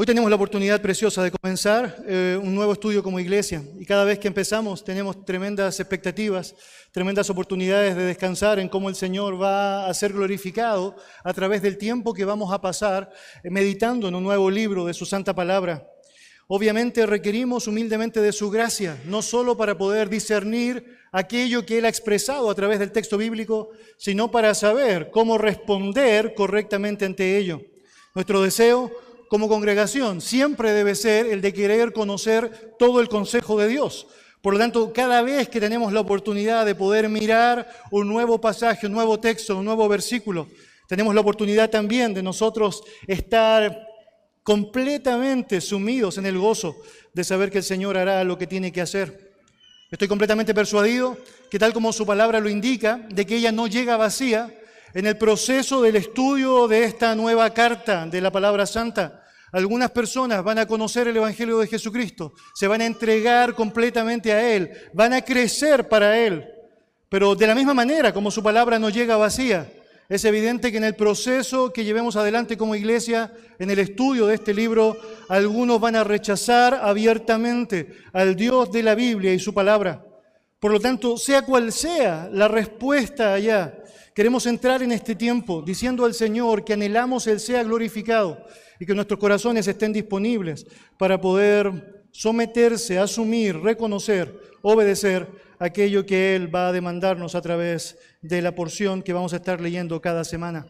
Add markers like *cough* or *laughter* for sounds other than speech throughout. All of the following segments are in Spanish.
Hoy tenemos la oportunidad preciosa de comenzar eh, un nuevo estudio como iglesia y cada vez que empezamos tenemos tremendas expectativas, tremendas oportunidades de descansar en cómo el Señor va a ser glorificado a través del tiempo que vamos a pasar eh, meditando en un nuevo libro de su santa palabra. Obviamente requerimos humildemente de su gracia, no solo para poder discernir aquello que Él ha expresado a través del texto bíblico, sino para saber cómo responder correctamente ante ello. Nuestro deseo como congregación siempre debe ser el de querer conocer todo el consejo de Dios. Por lo tanto, cada vez que tenemos la oportunidad de poder mirar un nuevo pasaje, un nuevo texto, un nuevo versículo, tenemos la oportunidad también de nosotros estar completamente sumidos en el gozo de saber que el Señor hará lo que tiene que hacer. Estoy completamente persuadido que tal como su palabra lo indica, de que ella no llega vacía, en el proceso del estudio de esta nueva carta de la palabra santa, algunas personas van a conocer el Evangelio de Jesucristo, se van a entregar completamente a Él, van a crecer para Él. Pero de la misma manera como su palabra no llega vacía, es evidente que en el proceso que llevemos adelante como iglesia, en el estudio de este libro, algunos van a rechazar abiertamente al Dios de la Biblia y su palabra. Por lo tanto, sea cual sea la respuesta allá, queremos entrar en este tiempo diciendo al Señor que anhelamos Él sea glorificado y que nuestros corazones estén disponibles para poder someterse, asumir, reconocer, obedecer aquello que Él va a demandarnos a través de la porción que vamos a estar leyendo cada semana.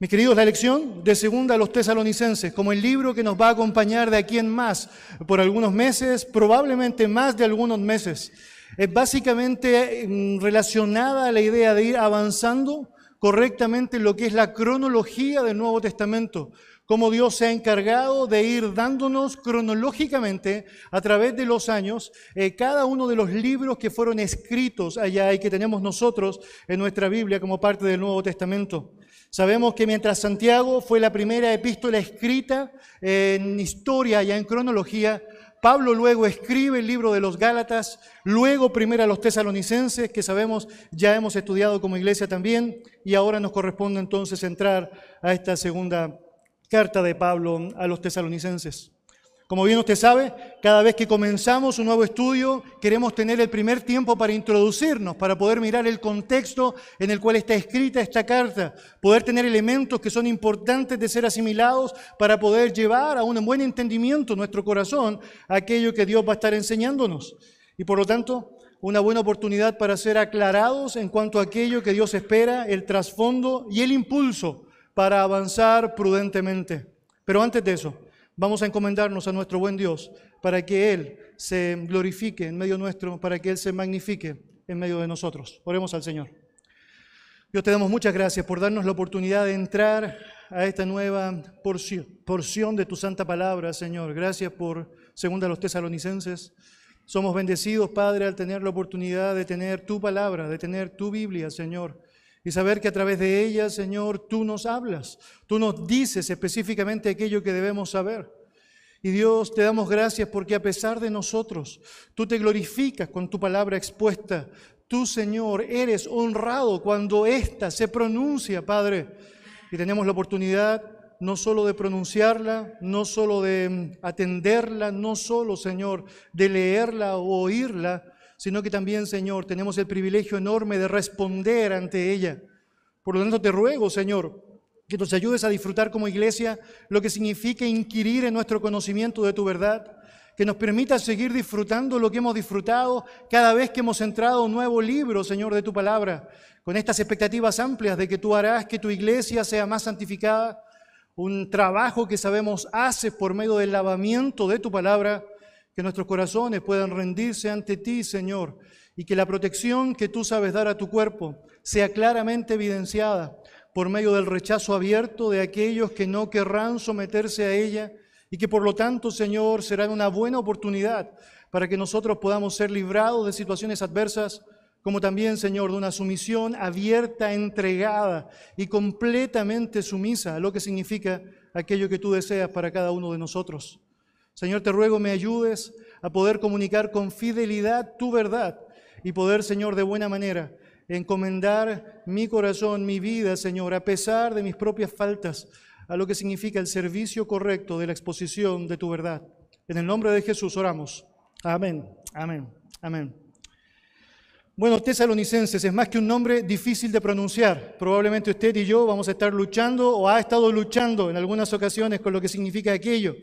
Mis queridos, la lección de segunda a los tesalonicenses, como el libro que nos va a acompañar de aquí en más, por algunos meses, probablemente más de algunos meses, es básicamente mm, relacionada a la idea de ir avanzando correctamente en lo que es la cronología del Nuevo Testamento, cómo Dios se ha encargado de ir dándonos cronológicamente a través de los años eh, cada uno de los libros que fueron escritos allá y que tenemos nosotros en nuestra Biblia como parte del Nuevo Testamento. Sabemos que mientras Santiago fue la primera epístola escrita en historia y en cronología, Pablo luego escribe el libro de los Gálatas, luego primero a los tesalonicenses, que sabemos ya hemos estudiado como iglesia también, y ahora nos corresponde entonces entrar a esta segunda carta de Pablo a los tesalonicenses. Como bien usted sabe, cada vez que comenzamos un nuevo estudio, queremos tener el primer tiempo para introducirnos, para poder mirar el contexto en el cual está escrita esta carta, poder tener elementos que son importantes de ser asimilados para poder llevar a un buen entendimiento nuestro corazón aquello que Dios va a estar enseñándonos. Y por lo tanto, una buena oportunidad para ser aclarados en cuanto a aquello que Dios espera, el trasfondo y el impulso para avanzar prudentemente. Pero antes de eso, vamos a encomendarnos a nuestro buen Dios para que Él se glorifique en medio nuestro, para que Él se magnifique en medio de nosotros. Oremos al Señor. Dios te damos muchas gracias por darnos la oportunidad de entrar a esta nueva porción, de tu santa palabra, Señor. Gracias por, segunda a los tesalonicenses, somos bendecidos, Padre, al tener la oportunidad de tener tu palabra, de tener tu Biblia, Señor y saber que a través de ella, Señor, tú nos hablas, tú nos dices específicamente aquello que debemos saber. Y Dios, te damos gracias porque a pesar de nosotros, tú te glorificas con tu palabra expuesta. Tú, Señor, eres honrado cuando ésta se pronuncia, Padre. Y tenemos la oportunidad no solo de pronunciarla, no solo de atenderla, no solo, Señor, de leerla o oírla, sino que también, Señor, tenemos el privilegio enorme de responder ante ella. Por lo tanto, te ruego, Señor, que nos ayudes a disfrutar como iglesia lo que significa inquirir en nuestro conocimiento de tu verdad, que nos permita seguir disfrutando lo que hemos disfrutado cada vez que hemos entrado un nuevo libro, Señor, de tu palabra, con estas expectativas amplias de que tú harás que tu iglesia sea más santificada, un trabajo que sabemos haces por medio del lavamiento de tu palabra que nuestros corazones puedan rendirse ante ti, Señor, y que la protección que tú sabes dar a tu cuerpo sea claramente evidenciada por medio del rechazo abierto de aquellos que no querrán someterse a ella y que por lo tanto, Señor, será una buena oportunidad para que nosotros podamos ser librados de situaciones adversas, como también, Señor, de una sumisión abierta, entregada y completamente sumisa a lo que significa aquello que tú deseas para cada uno de nosotros. Señor, te ruego me ayudes a poder comunicar con fidelidad tu verdad y poder, Señor, de buena manera encomendar mi corazón, mi vida, Señor, a pesar de mis propias faltas, a lo que significa el servicio correcto de la exposición de tu verdad. En el nombre de Jesús oramos. Amén, amén, amén. Bueno, tesalonicenses es más que un nombre difícil de pronunciar. Probablemente usted y yo vamos a estar luchando o ha estado luchando en algunas ocasiones con lo que significa aquello.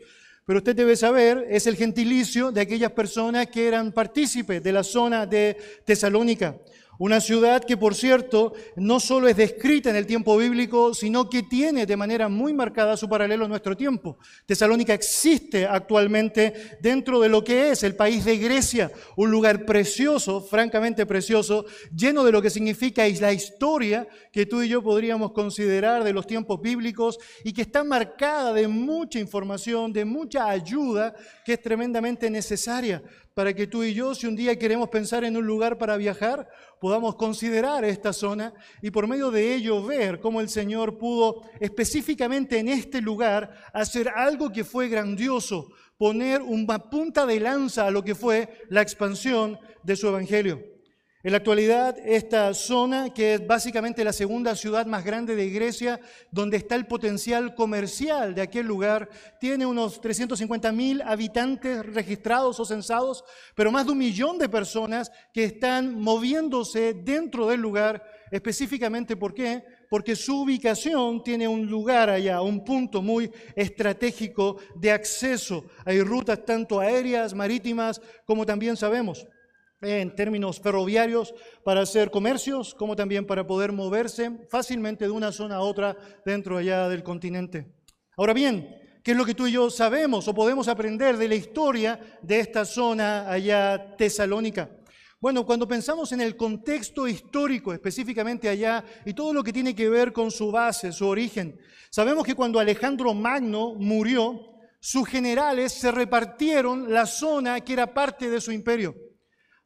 Pero usted debe saber, es el gentilicio de aquellas personas que eran partícipes de la zona de Tesalónica. Una ciudad que, por cierto, no solo es descrita en el tiempo bíblico, sino que tiene de manera muy marcada su paralelo en nuestro tiempo. Tesalónica existe actualmente dentro de lo que es el país de Grecia, un lugar precioso, francamente precioso, lleno de lo que significa la historia que tú y yo podríamos considerar de los tiempos bíblicos y que está marcada de mucha información, de mucha ayuda que es tremendamente necesaria para que tú y yo, si un día queremos pensar en un lugar para viajar, podamos considerar esta zona y por medio de ello ver cómo el Señor pudo específicamente en este lugar hacer algo que fue grandioso, poner una punta de lanza a lo que fue la expansión de su evangelio. En la actualidad, esta zona, que es básicamente la segunda ciudad más grande de Grecia, donde está el potencial comercial de aquel lugar, tiene unos 350 mil habitantes registrados o censados, pero más de un millón de personas que están moviéndose dentro del lugar, específicamente ¿por qué? Porque su ubicación tiene un lugar allá, un punto muy estratégico de acceso. Hay rutas tanto aéreas, marítimas, como también sabemos en términos ferroviarios para hacer comercios, como también para poder moverse fácilmente de una zona a otra dentro allá del continente. Ahora bien, ¿qué es lo que tú y yo sabemos o podemos aprender de la historia de esta zona allá tesalónica? Bueno, cuando pensamos en el contexto histórico, específicamente allá, y todo lo que tiene que ver con su base, su origen, sabemos que cuando Alejandro Magno murió, sus generales se repartieron la zona que era parte de su imperio.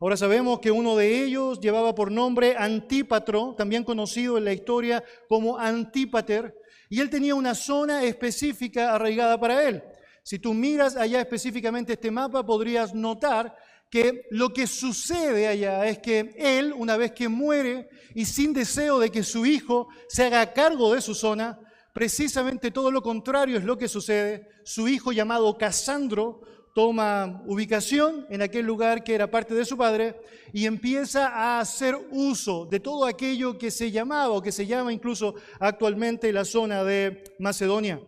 Ahora sabemos que uno de ellos llevaba por nombre Antípatro, también conocido en la historia como Antípater, y él tenía una zona específica arraigada para él. Si tú miras allá específicamente este mapa, podrías notar que lo que sucede allá es que él, una vez que muere y sin deseo de que su hijo se haga cargo de su zona, precisamente todo lo contrario es lo que sucede. Su hijo llamado Casandro toma ubicación en aquel lugar que era parte de su padre y empieza a hacer uso de todo aquello que se llamaba o que se llama incluso actualmente la zona de Macedonia.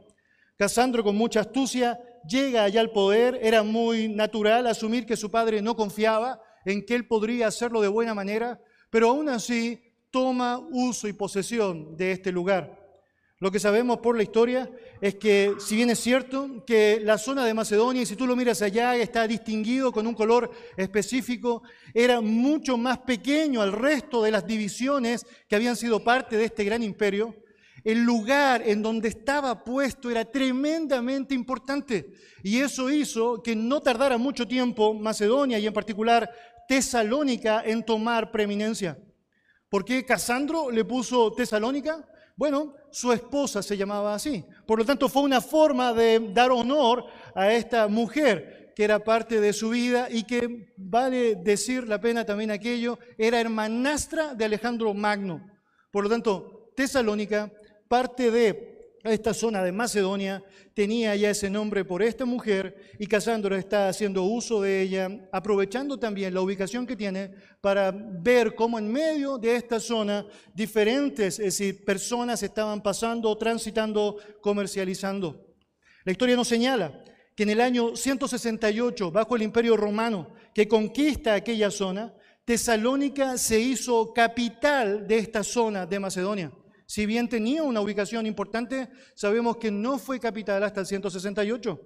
Casandro con mucha astucia llega allá al poder, era muy natural asumir que su padre no confiaba en que él podría hacerlo de buena manera, pero aún así toma uso y posesión de este lugar. Lo que sabemos por la historia es que, si bien es cierto que la zona de Macedonia, y si tú lo miras allá, está distinguido con un color específico, era mucho más pequeño al resto de las divisiones que habían sido parte de este gran imperio, el lugar en donde estaba puesto era tremendamente importante. Y eso hizo que no tardara mucho tiempo Macedonia y en particular Tesalónica en tomar preeminencia. ¿Por qué Casandro le puso Tesalónica? Bueno, su esposa se llamaba así. Por lo tanto, fue una forma de dar honor a esta mujer que era parte de su vida y que, vale decir la pena también aquello, era hermanastra de Alejandro Magno. Por lo tanto, Tesalónica, parte de esta zona de Macedonia tenía ya ese nombre por esta mujer y Casandro está haciendo uso de ella, aprovechando también la ubicación que tiene para ver cómo en medio de esta zona diferentes personas estaban pasando, transitando, comercializando. La historia nos señala que en el año 168, bajo el imperio romano, que conquista aquella zona, Tesalónica se hizo capital de esta zona de Macedonia. Si bien tenía una ubicación importante, sabemos que no fue capital hasta el 168.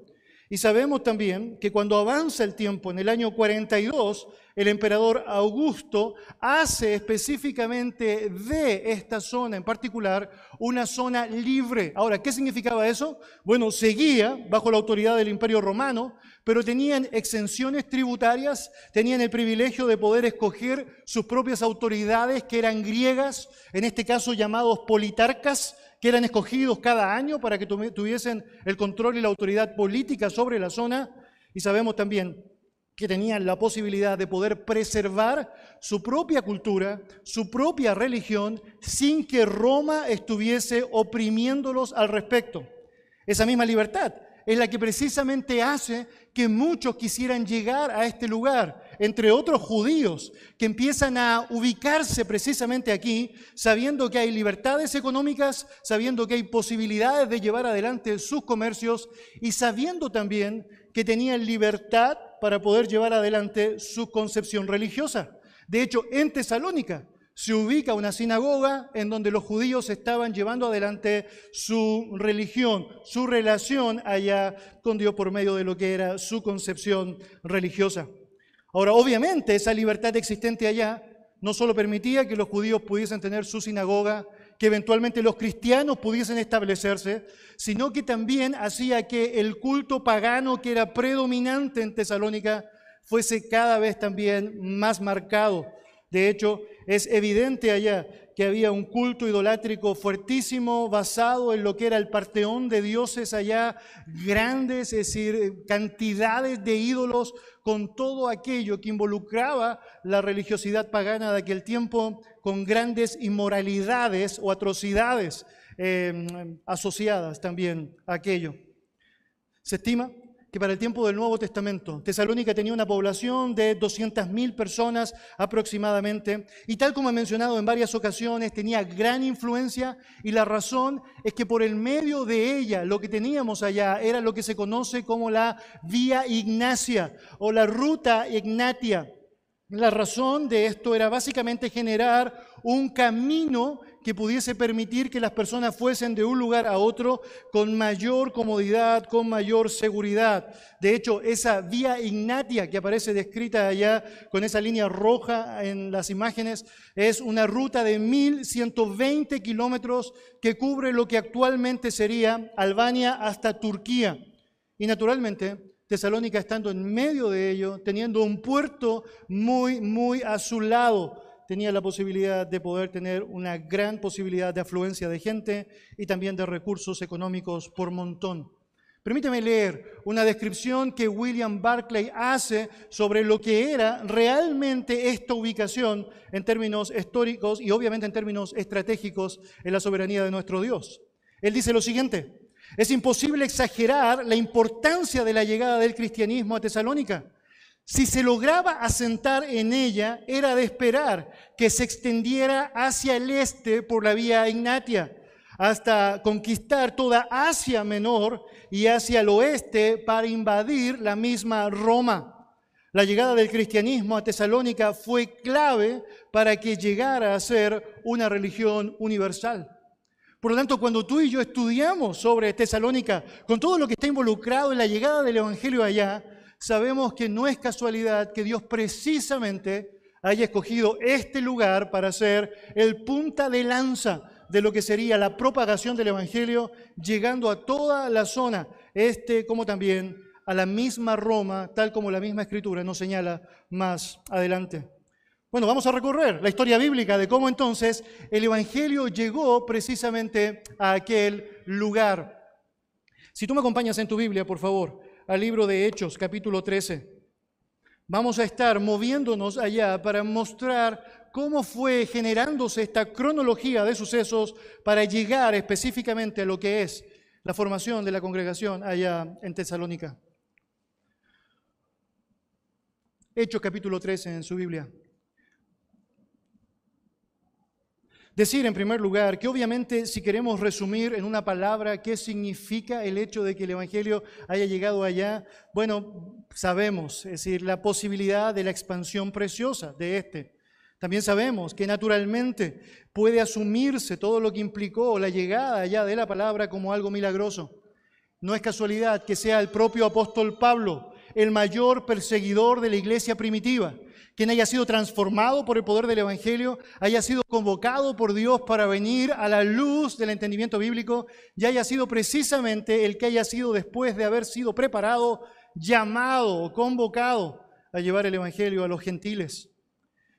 Y sabemos también que cuando avanza el tiempo, en el año 42, el emperador Augusto hace específicamente de esta zona en particular una zona libre. Ahora, ¿qué significaba eso? Bueno, seguía bajo la autoridad del imperio romano, pero tenían exenciones tributarias, tenían el privilegio de poder escoger sus propias autoridades, que eran griegas, en este caso llamados politarcas, que eran escogidos cada año para que tuviesen el control y la autoridad política sobre la zona. Y sabemos también que tenían la posibilidad de poder preservar su propia cultura, su propia religión, sin que Roma estuviese oprimiéndolos al respecto. Esa misma libertad es la que precisamente hace que muchos quisieran llegar a este lugar, entre otros judíos, que empiezan a ubicarse precisamente aquí, sabiendo que hay libertades económicas, sabiendo que hay posibilidades de llevar adelante sus comercios y sabiendo también que tenían libertad para poder llevar adelante su concepción religiosa. De hecho, en Tesalónica se ubica una sinagoga en donde los judíos estaban llevando adelante su religión, su relación allá con Dios por medio de lo que era su concepción religiosa. Ahora, obviamente, esa libertad existente allá no solo permitía que los judíos pudiesen tener su sinagoga, que eventualmente los cristianos pudiesen establecerse, sino que también hacía que el culto pagano que era predominante en Tesalónica fuese cada vez también más marcado. De hecho, es evidente allá que había un culto idolátrico fuertísimo basado en lo que era el parteón de dioses allá, grandes, es decir, cantidades de ídolos con todo aquello que involucraba la religiosidad pagana de aquel tiempo, con grandes inmoralidades o atrocidades eh, asociadas también a aquello. Se estima que para el tiempo del Nuevo Testamento Tesalónica tenía una población de 200.000 personas aproximadamente y tal como he mencionado en varias ocasiones tenía gran influencia y la razón es que por el medio de ella lo que teníamos allá era lo que se conoce como la vía ignacia o la ruta ignatia. La razón de esto era básicamente generar un camino que pudiese permitir que las personas fuesen de un lugar a otro con mayor comodidad, con mayor seguridad. De hecho, esa vía ignatia que aparece descrita allá con esa línea roja en las imágenes es una ruta de 1120 kilómetros que cubre lo que actualmente sería Albania hasta Turquía. Y naturalmente, Tesalónica estando en medio de ello, teniendo un puerto muy, muy a su lado tenía la posibilidad de poder tener una gran posibilidad de afluencia de gente y también de recursos económicos por montón. Permíteme leer una descripción que William Barclay hace sobre lo que era realmente esta ubicación en términos históricos y obviamente en términos estratégicos en la soberanía de nuestro Dios. Él dice lo siguiente, es imposible exagerar la importancia de la llegada del cristianismo a Tesalónica. Si se lograba asentar en ella, era de esperar que se extendiera hacia el este por la vía Ignatia, hasta conquistar toda Asia Menor y hacia el oeste para invadir la misma Roma. La llegada del cristianismo a Tesalónica fue clave para que llegara a ser una religión universal. Por lo tanto, cuando tú y yo estudiamos sobre Tesalónica, con todo lo que está involucrado en la llegada del Evangelio allá, sabemos que no es casualidad que Dios precisamente haya escogido este lugar para ser el punta de lanza de lo que sería la propagación del Evangelio, llegando a toda la zona este como también a la misma Roma, tal como la misma escritura nos señala más adelante. Bueno, vamos a recorrer la historia bíblica de cómo entonces el Evangelio llegó precisamente a aquel lugar. Si tú me acompañas en tu Biblia, por favor, al libro de Hechos, capítulo 13. Vamos a estar moviéndonos allá para mostrar cómo fue generándose esta cronología de sucesos para llegar específicamente a lo que es la formación de la congregación allá en Tesalónica. Hechos capítulo 13 en su Biblia. Decir en primer lugar que obviamente si queremos resumir en una palabra qué significa el hecho de que el Evangelio haya llegado allá, bueno, sabemos, es decir, la posibilidad de la expansión preciosa de este. También sabemos que naturalmente puede asumirse todo lo que implicó la llegada allá de la palabra como algo milagroso. No es casualidad que sea el propio apóstol Pablo el mayor perseguidor de la iglesia primitiva quien haya sido transformado por el poder del Evangelio, haya sido convocado por Dios para venir a la luz del entendimiento bíblico y haya sido precisamente el que haya sido después de haber sido preparado, llamado o convocado a llevar el Evangelio a los gentiles.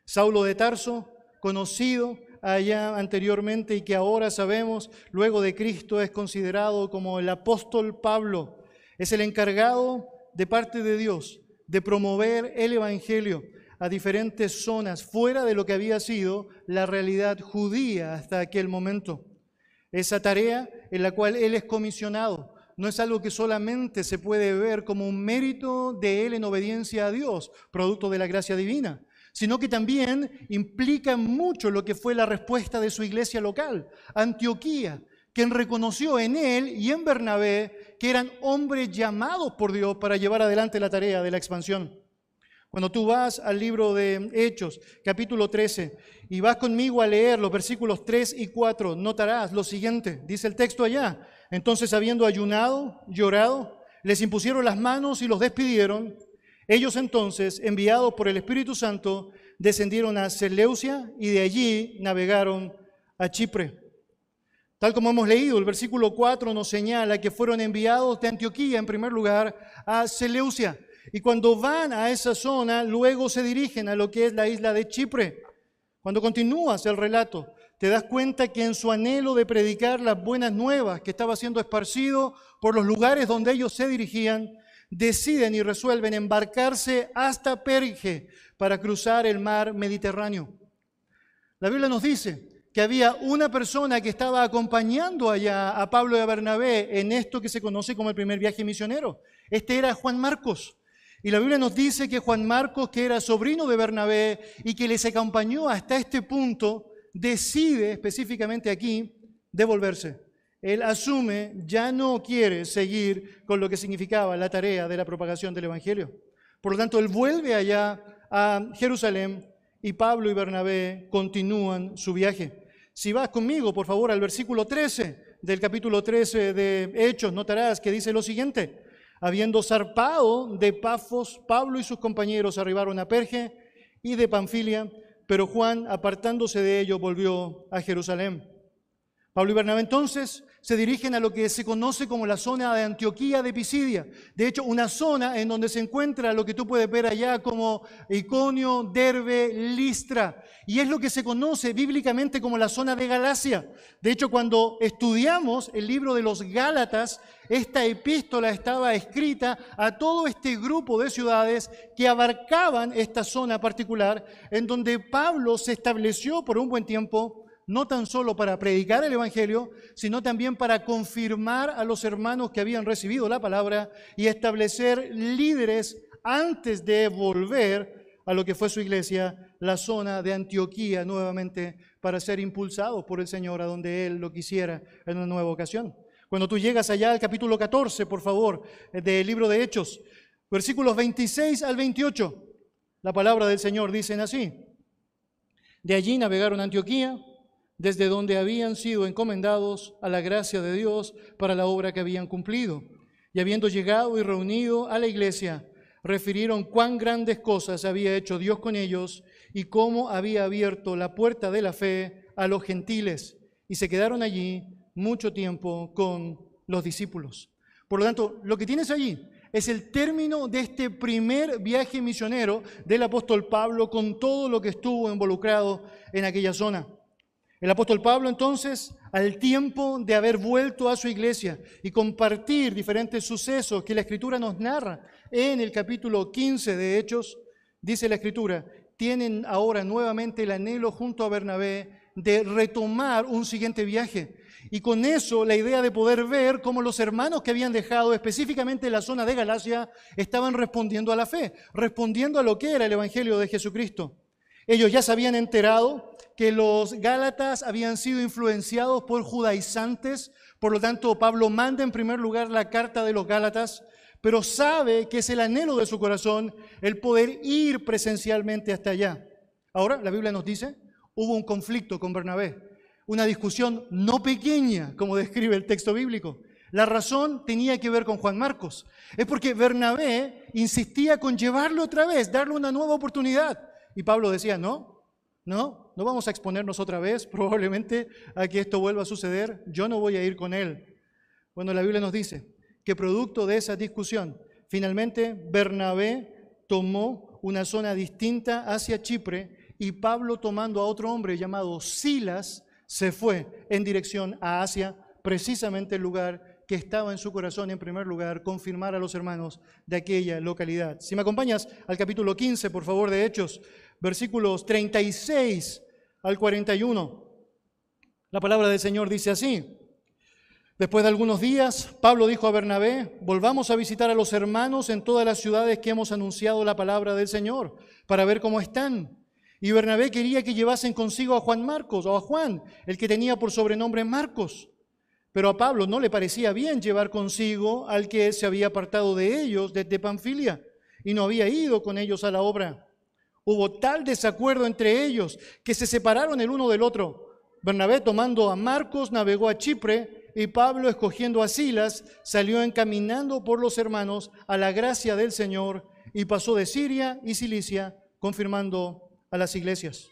Saulo de Tarso, conocido allá anteriormente y que ahora sabemos, luego de Cristo, es considerado como el apóstol Pablo. Es el encargado de parte de Dios de promover el Evangelio a diferentes zonas fuera de lo que había sido la realidad judía hasta aquel momento. Esa tarea en la cual él es comisionado no es algo que solamente se puede ver como un mérito de Él en obediencia a Dios, producto de la gracia divina, sino que también implica mucho lo que fue la respuesta de su iglesia local, Antioquía, quien reconoció en Él y en Bernabé que eran hombres llamados por Dios para llevar adelante la tarea de la expansión. Cuando tú vas al libro de Hechos, capítulo 13, y vas conmigo a leer los versículos 3 y 4, notarás lo siguiente, dice el texto allá. Entonces, habiendo ayunado, llorado, les impusieron las manos y los despidieron. Ellos entonces, enviados por el Espíritu Santo, descendieron a Seleucia y de allí navegaron a Chipre. Tal como hemos leído, el versículo 4 nos señala que fueron enviados de Antioquía, en primer lugar, a Seleucia. Y cuando van a esa zona, luego se dirigen a lo que es la isla de Chipre. Cuando continúas el relato, te das cuenta que en su anhelo de predicar las buenas nuevas que estaba siendo esparcido por los lugares donde ellos se dirigían, deciden y resuelven embarcarse hasta Perge para cruzar el mar Mediterráneo. La Biblia nos dice que había una persona que estaba acompañando allá a Pablo y a Bernabé en esto que se conoce como el primer viaje misionero. Este era Juan Marcos. Y la Biblia nos dice que Juan Marcos, que era sobrino de Bernabé y que les acompañó hasta este punto, decide específicamente aquí devolverse. Él asume, ya no quiere seguir con lo que significaba la tarea de la propagación del Evangelio. Por lo tanto, él vuelve allá a Jerusalén y Pablo y Bernabé continúan su viaje. Si vas conmigo, por favor, al versículo 13 del capítulo 13 de Hechos, notarás que dice lo siguiente. Habiendo zarpado de Pafos, Pablo y sus compañeros arribaron a Perge y de Panfilia, pero Juan, apartándose de ellos, volvió a Jerusalén. Pablo y entonces se dirigen a lo que se conoce como la zona de Antioquía de Pisidia. De hecho, una zona en donde se encuentra lo que tú puedes ver allá como Iconio, Derbe, Listra. Y es lo que se conoce bíblicamente como la zona de Galacia. De hecho, cuando estudiamos el libro de los Gálatas, esta epístola estaba escrita a todo este grupo de ciudades que abarcaban esta zona particular, en donde Pablo se estableció por un buen tiempo no tan solo para predicar el Evangelio, sino también para confirmar a los hermanos que habían recibido la palabra y establecer líderes antes de volver a lo que fue su iglesia, la zona de Antioquía nuevamente, para ser impulsados por el Señor a donde Él lo quisiera en una nueva ocasión. Cuando tú llegas allá al capítulo 14, por favor, del libro de Hechos, versículos 26 al 28, la palabra del Señor dicen así. De allí navegaron a Antioquía desde donde habían sido encomendados a la gracia de Dios para la obra que habían cumplido. Y habiendo llegado y reunido a la iglesia, refirieron cuán grandes cosas había hecho Dios con ellos y cómo había abierto la puerta de la fe a los gentiles. Y se quedaron allí mucho tiempo con los discípulos. Por lo tanto, lo que tienes allí es el término de este primer viaje misionero del apóstol Pablo con todo lo que estuvo involucrado en aquella zona. El apóstol Pablo entonces, al tiempo de haber vuelto a su iglesia y compartir diferentes sucesos que la escritura nos narra en el capítulo 15 de Hechos, dice la escritura, tienen ahora nuevamente el anhelo junto a Bernabé de retomar un siguiente viaje. Y con eso la idea de poder ver cómo los hermanos que habían dejado específicamente la zona de Galacia estaban respondiendo a la fe, respondiendo a lo que era el Evangelio de Jesucristo. Ellos ya se habían enterado que los Gálatas habían sido influenciados por judaizantes, por lo tanto Pablo manda en primer lugar la carta de los Gálatas, pero sabe que es el anhelo de su corazón el poder ir presencialmente hasta allá. Ahora, la Biblia nos dice, hubo un conflicto con Bernabé, una discusión no pequeña, como describe el texto bíblico. La razón tenía que ver con Juan Marcos. Es porque Bernabé insistía con llevarlo otra vez, darle una nueva oportunidad. Y Pablo decía, no, no, no vamos a exponernos otra vez *laughs* probablemente a que esto vuelva a suceder. Yo no voy a ir con él. Bueno, la Biblia nos dice que producto de esa discusión, finalmente Bernabé tomó una zona distinta hacia Chipre y Pablo tomando a otro hombre llamado Silas se fue en dirección a Asia, precisamente el lugar que estaba en su corazón en primer lugar, confirmar a los hermanos de aquella localidad. Si me acompañas al capítulo 15, por favor, de Hechos, versículos 36 al 41. La palabra del Señor dice así. Después de algunos días, Pablo dijo a Bernabé, volvamos a visitar a los hermanos en todas las ciudades que hemos anunciado la palabra del Señor, para ver cómo están. Y Bernabé quería que llevasen consigo a Juan Marcos o a Juan, el que tenía por sobrenombre Marcos. Pero a Pablo no le parecía bien llevar consigo al que se había apartado de ellos desde Panfilia y no había ido con ellos a la obra. Hubo tal desacuerdo entre ellos que se separaron el uno del otro. Bernabé tomando a Marcos navegó a Chipre y Pablo, escogiendo a Silas, salió encaminando por los hermanos a la gracia del Señor y pasó de Siria y Cilicia, confirmando a las iglesias.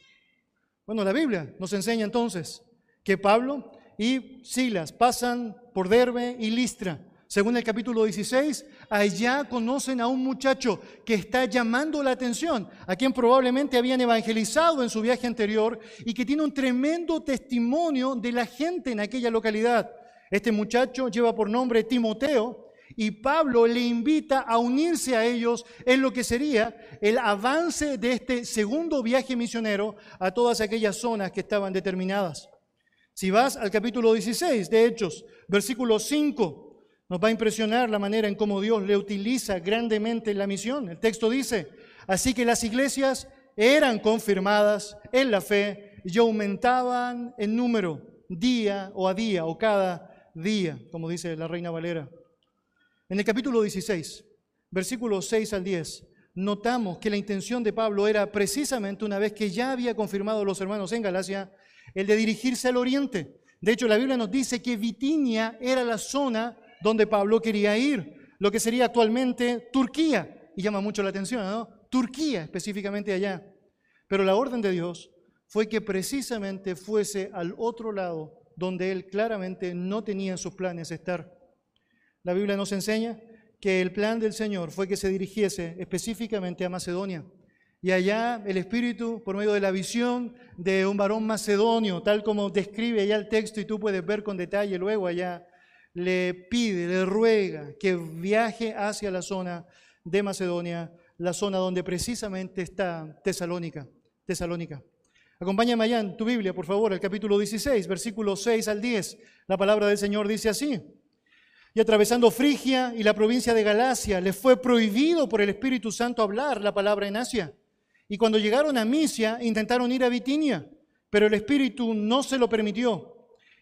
Bueno, la Biblia nos enseña entonces que Pablo y Silas pasan por Derbe y Listra. Según el capítulo 16, allá conocen a un muchacho que está llamando la atención, a quien probablemente habían evangelizado en su viaje anterior y que tiene un tremendo testimonio de la gente en aquella localidad. Este muchacho lleva por nombre Timoteo y Pablo le invita a unirse a ellos en lo que sería el avance de este segundo viaje misionero a todas aquellas zonas que estaban determinadas. Si vas al capítulo 16 de Hechos, versículo 5, nos va a impresionar la manera en cómo Dios le utiliza grandemente la misión. El texto dice, así que las iglesias eran confirmadas en la fe y aumentaban en número día o a día o cada día, como dice la Reina Valera. En el capítulo 16, versículos 6 al 10, notamos que la intención de Pablo era precisamente, una vez que ya había confirmado a los hermanos en Galacia, el de dirigirse al oriente. De hecho, la Biblia nos dice que Bitinia era la zona donde Pablo quería ir, lo que sería actualmente Turquía. Y llama mucho la atención, ¿no? Turquía específicamente allá. Pero la orden de Dios fue que precisamente fuese al otro lado donde él claramente no tenía en sus planes estar. La Biblia nos enseña que el plan del Señor fue que se dirigiese específicamente a Macedonia. Y allá el Espíritu, por medio de la visión de un varón macedonio, tal como describe allá el texto y tú puedes ver con detalle luego allá, le pide, le ruega que viaje hacia la zona de Macedonia, la zona donde precisamente está Tesalónica. Tesalónica. Acompáñame allá en tu Biblia, por favor, el capítulo 16, versículos 6 al 10. La palabra del Señor dice así. Y atravesando Frigia y la provincia de Galacia, les fue prohibido por el Espíritu Santo hablar la palabra en Asia. Y cuando llegaron a Misia, intentaron ir a Bitinia, pero el Espíritu no se lo permitió.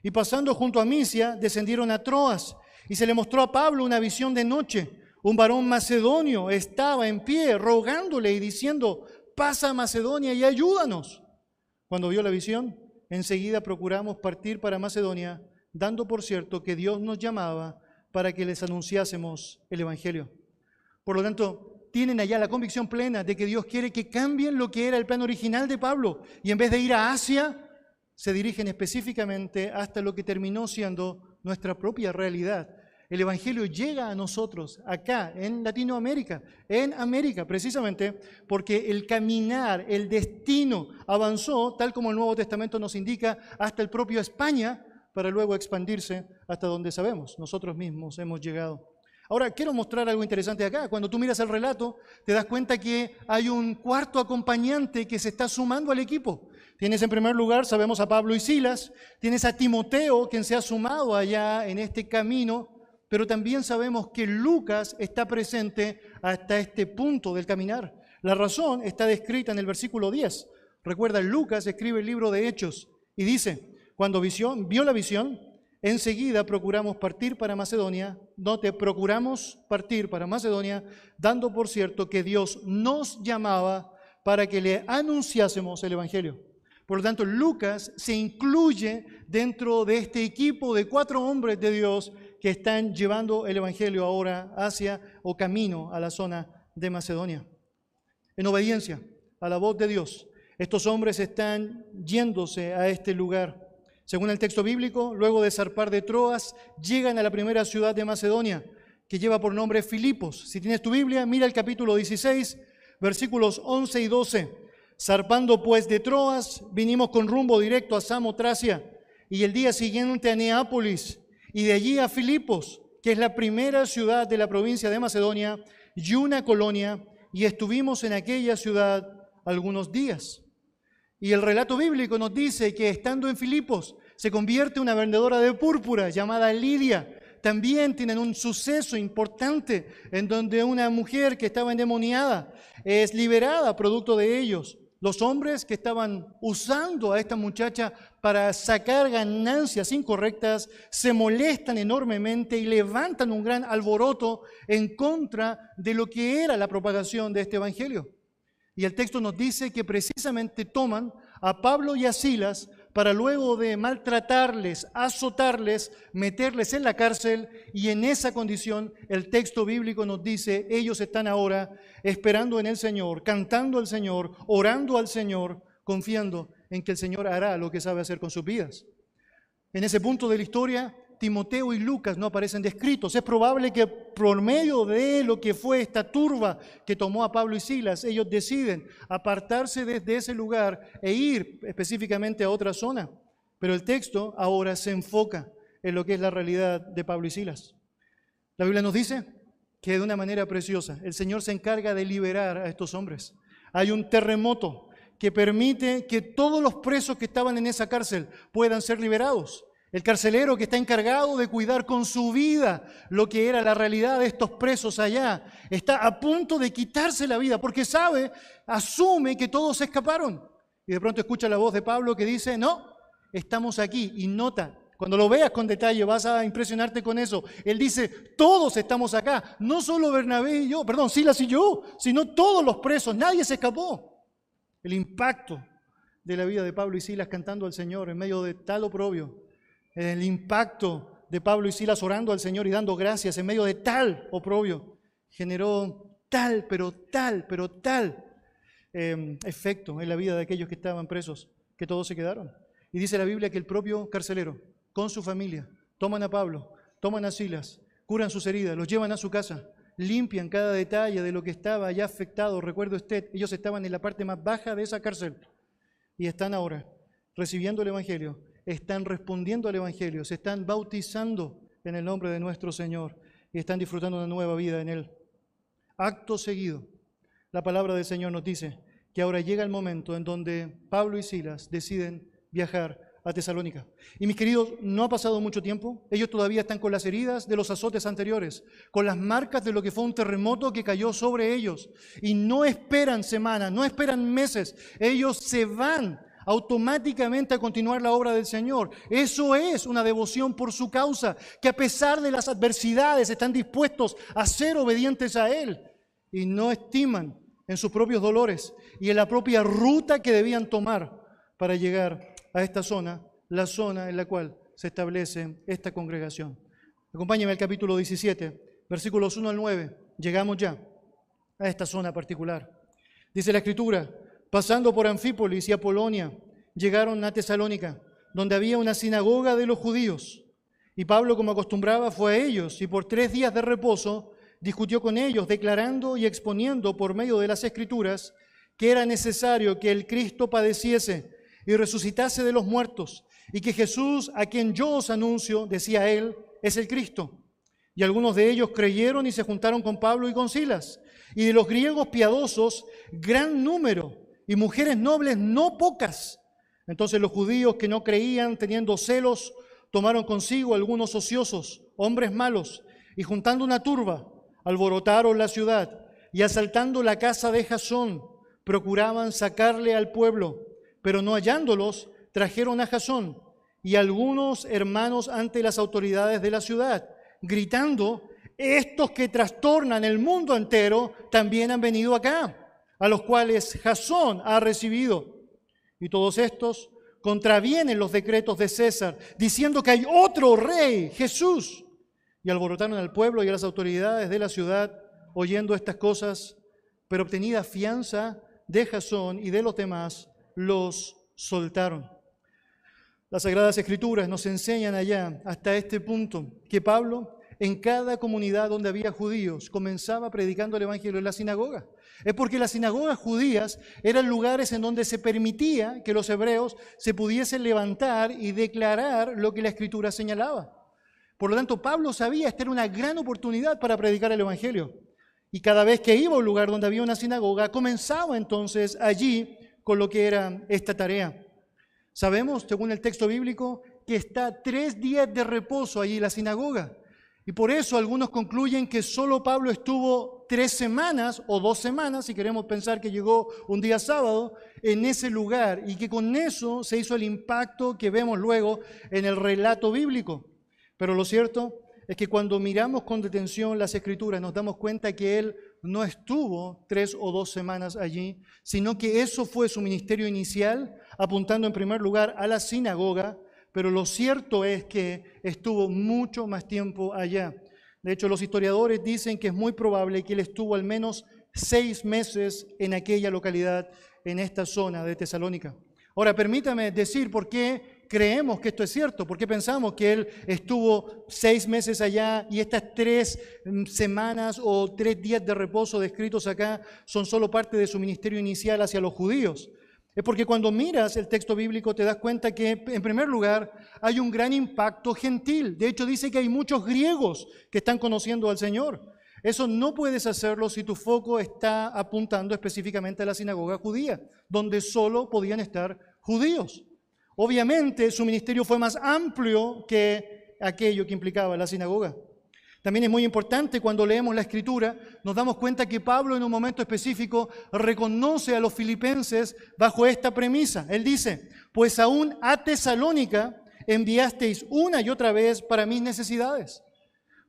Y pasando junto a Misia, descendieron a Troas. Y se le mostró a Pablo una visión de noche. Un varón macedonio estaba en pie, rogándole y diciendo, pasa a Macedonia y ayúdanos. Cuando vio la visión, enseguida procuramos partir para Macedonia, dando por cierto que Dios nos llamaba para que les anunciásemos el Evangelio. Por lo tanto, tienen allá la convicción plena de que Dios quiere que cambien lo que era el plan original de Pablo y en vez de ir a Asia, se dirigen específicamente hasta lo que terminó siendo nuestra propia realidad, el Evangelio llega a nosotros acá, en Latinoamérica, en América, precisamente porque el caminar, el destino avanzó, tal como el Nuevo Testamento nos indica, hasta el propio España, para luego expandirse hasta donde sabemos, nosotros mismos hemos llegado. Ahora, quiero mostrar algo interesante acá. Cuando tú miras el relato, te das cuenta que hay un cuarto acompañante que se está sumando al equipo. Tienes en primer lugar, sabemos a Pablo y Silas, tienes a Timoteo, quien se ha sumado allá en este camino, pero también sabemos que Lucas está presente hasta este punto del caminar. La razón está descrita en el versículo 10. Recuerda, Lucas escribe el libro de Hechos y dice, cuando vio la visión, enseguida procuramos partir para Macedonia, no te procuramos partir para Macedonia, dando por cierto que Dios nos llamaba para que le anunciásemos el Evangelio. Por lo tanto, Lucas se incluye dentro de este equipo de cuatro hombres de Dios que están llevando el Evangelio ahora hacia o camino a la zona de Macedonia. En obediencia a la voz de Dios, estos hombres están yéndose a este lugar. Según el texto bíblico, luego de zarpar de Troas, llegan a la primera ciudad de Macedonia, que lleva por nombre Filipos. Si tienes tu Biblia, mira el capítulo 16, versículos 11 y 12. Zarpando pues de Troas, vinimos con rumbo directo a Samotracia y el día siguiente a Neápolis y de allí a Filipos, que es la primera ciudad de la provincia de Macedonia y una colonia, y estuvimos en aquella ciudad algunos días. Y el relato bíblico nos dice que estando en Filipos, Se convierte una vendedora de púrpura llamada Lidia. También tienen un suceso importante en donde una mujer que estaba endemoniada es liberada producto de ellos. Los hombres que estaban usando a esta muchacha para sacar ganancias incorrectas se molestan enormemente y levantan un gran alboroto en contra de lo que era la propagación de este evangelio. Y el texto nos dice que precisamente toman a Pablo y a Silas para luego de maltratarles, azotarles, meterles en la cárcel y en esa condición el texto bíblico nos dice, ellos están ahora esperando en el Señor, cantando al Señor, orando al Señor, confiando en que el Señor hará lo que sabe hacer con sus vidas. En ese punto de la historia, Timoteo y Lucas no aparecen descritos. Es probable que por medio de lo que fue esta turba que tomó a Pablo y Silas, ellos deciden apartarse desde ese lugar e ir específicamente a otra zona. Pero el texto ahora se enfoca en lo que es la realidad de Pablo y Silas. La Biblia nos dice que de una manera preciosa el Señor se encarga de liberar a estos hombres. Hay un terremoto que permite que todos los presos que estaban en esa cárcel puedan ser liberados. El carcelero que está encargado de cuidar con su vida lo que era la realidad de estos presos allá, está a punto de quitarse la vida porque sabe, asume que todos se escaparon. Y de pronto escucha la voz de Pablo que dice, no, estamos aquí. Y nota, cuando lo veas con detalle vas a impresionarte con eso. Él dice, todos estamos acá, no solo Bernabé y yo, perdón, Silas y yo, sino todos los presos, nadie se escapó. El impacto de la vida de Pablo y Silas cantando al Señor en medio de tal oprobio el impacto de Pablo y Silas orando al Señor y dando gracias en medio de tal oprobio, generó tal, pero tal, pero tal em, efecto en la vida de aquellos que estaban presos, que todos se quedaron. Y dice la Biblia que el propio carcelero, con su familia, toman a Pablo, toman a Silas, curan sus heridas, los llevan a su casa, limpian cada detalle de lo que estaba ya afectado. Recuerdo usted, ellos estaban en la parte más baja de esa cárcel y están ahora recibiendo el Evangelio están respondiendo al Evangelio, se están bautizando en el nombre de nuestro Señor y están disfrutando una nueva vida en Él. Acto seguido, la palabra del Señor nos dice que ahora llega el momento en donde Pablo y Silas deciden viajar a Tesalónica. Y mis queridos, no ha pasado mucho tiempo, ellos todavía están con las heridas de los azotes anteriores, con las marcas de lo que fue un terremoto que cayó sobre ellos, y no esperan semanas, no esperan meses, ellos se van automáticamente a continuar la obra del Señor. Eso es una devoción por su causa, que a pesar de las adversidades están dispuestos a ser obedientes a Él y no estiman en sus propios dolores y en la propia ruta que debían tomar para llegar a esta zona, la zona en la cual se establece esta congregación. Acompáñenme al capítulo 17, versículos 1 al 9. Llegamos ya a esta zona particular. Dice la escritura, Pasando por Anfípolis y Apolonia, llegaron a Tesalónica, donde había una sinagoga de los judíos. Y Pablo, como acostumbraba, fue a ellos y por tres días de reposo discutió con ellos, declarando y exponiendo por medio de las escrituras que era necesario que el Cristo padeciese y resucitase de los muertos, y que Jesús, a quien yo os anuncio, decía él, es el Cristo. Y algunos de ellos creyeron y se juntaron con Pablo y con Silas. Y de los griegos piadosos, gran número y mujeres nobles no pocas. Entonces los judíos que no creían, teniendo celos, tomaron consigo algunos ociosos, hombres malos, y juntando una turba, alborotaron la ciudad y asaltando la casa de Jasón, procuraban sacarle al pueblo, pero no hallándolos, trajeron a Jasón y algunos hermanos ante las autoridades de la ciudad, gritando, estos que trastornan el mundo entero también han venido acá a los cuales Jasón ha recibido. Y todos estos contravienen los decretos de César, diciendo que hay otro rey, Jesús. Y alborotaron al pueblo y a las autoridades de la ciudad, oyendo estas cosas, pero obtenida fianza de Jasón y de los demás, los soltaron. Las Sagradas Escrituras nos enseñan allá, hasta este punto, que Pablo, en cada comunidad donde había judíos, comenzaba predicando el Evangelio en la sinagoga. Es porque las sinagogas judías eran lugares en donde se permitía que los hebreos se pudiesen levantar y declarar lo que la escritura señalaba. Por lo tanto, Pablo sabía esta era una gran oportunidad para predicar el Evangelio. Y cada vez que iba a un lugar donde había una sinagoga, comenzaba entonces allí con lo que era esta tarea. Sabemos, según el texto bíblico, que está tres días de reposo allí la sinagoga. Y por eso algunos concluyen que solo Pablo estuvo tres semanas o dos semanas, si queremos pensar que llegó un día sábado, en ese lugar y que con eso se hizo el impacto que vemos luego en el relato bíblico. Pero lo cierto es que cuando miramos con detención las escrituras nos damos cuenta que él no estuvo tres o dos semanas allí, sino que eso fue su ministerio inicial, apuntando en primer lugar a la sinagoga, pero lo cierto es que estuvo mucho más tiempo allá. De hecho, los historiadores dicen que es muy probable que él estuvo al menos seis meses en aquella localidad, en esta zona de Tesalónica. Ahora, permítame decir por qué creemos que esto es cierto, por qué pensamos que él estuvo seis meses allá y estas tres mm, semanas o tres días de reposo descritos acá son solo parte de su ministerio inicial hacia los judíos. Es porque cuando miras el texto bíblico te das cuenta que, en primer lugar, hay un gran impacto gentil. De hecho, dice que hay muchos griegos que están conociendo al Señor. Eso no puedes hacerlo si tu foco está apuntando específicamente a la sinagoga judía, donde solo podían estar judíos. Obviamente, su ministerio fue más amplio que aquello que implicaba la sinagoga. También es muy importante cuando leemos la escritura, nos damos cuenta que Pablo en un momento específico reconoce a los filipenses bajo esta premisa. Él dice, pues aún a Tesalónica enviasteis una y otra vez para mis necesidades.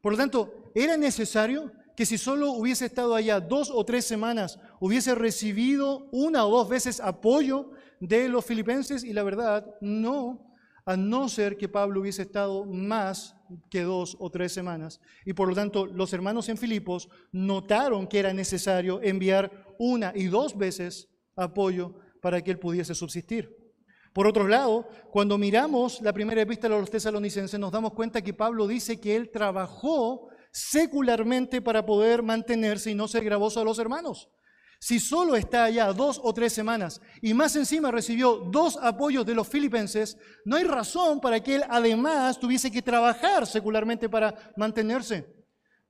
Por lo tanto, era necesario que si solo hubiese estado allá dos o tres semanas, hubiese recibido una o dos veces apoyo de los filipenses y la verdad, no, a no ser que Pablo hubiese estado más que dos o tres semanas. Y por lo tanto, los hermanos en Filipos notaron que era necesario enviar una y dos veces apoyo para que él pudiese subsistir. Por otro lado, cuando miramos la primera epístola a los tesalonicenses, nos damos cuenta que Pablo dice que él trabajó secularmente para poder mantenerse y no ser gravoso a los hermanos. Si solo está allá dos o tres semanas y más encima recibió dos apoyos de los filipenses, no hay razón para que él además tuviese que trabajar secularmente para mantenerse.